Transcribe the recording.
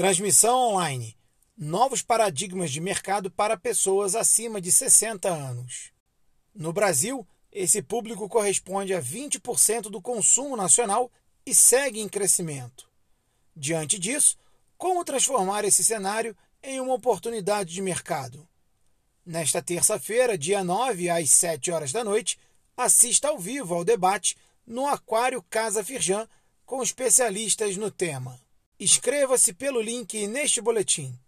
Transmissão online. Novos paradigmas de mercado para pessoas acima de 60 anos. No Brasil, esse público corresponde a 20% do consumo nacional e segue em crescimento. Diante disso, como transformar esse cenário em uma oportunidade de mercado? Nesta terça-feira, dia 9, às 7 horas da noite, assista ao vivo ao debate no Aquário Casa Firjan com especialistas no tema. Inscreva-se pelo link neste boletim.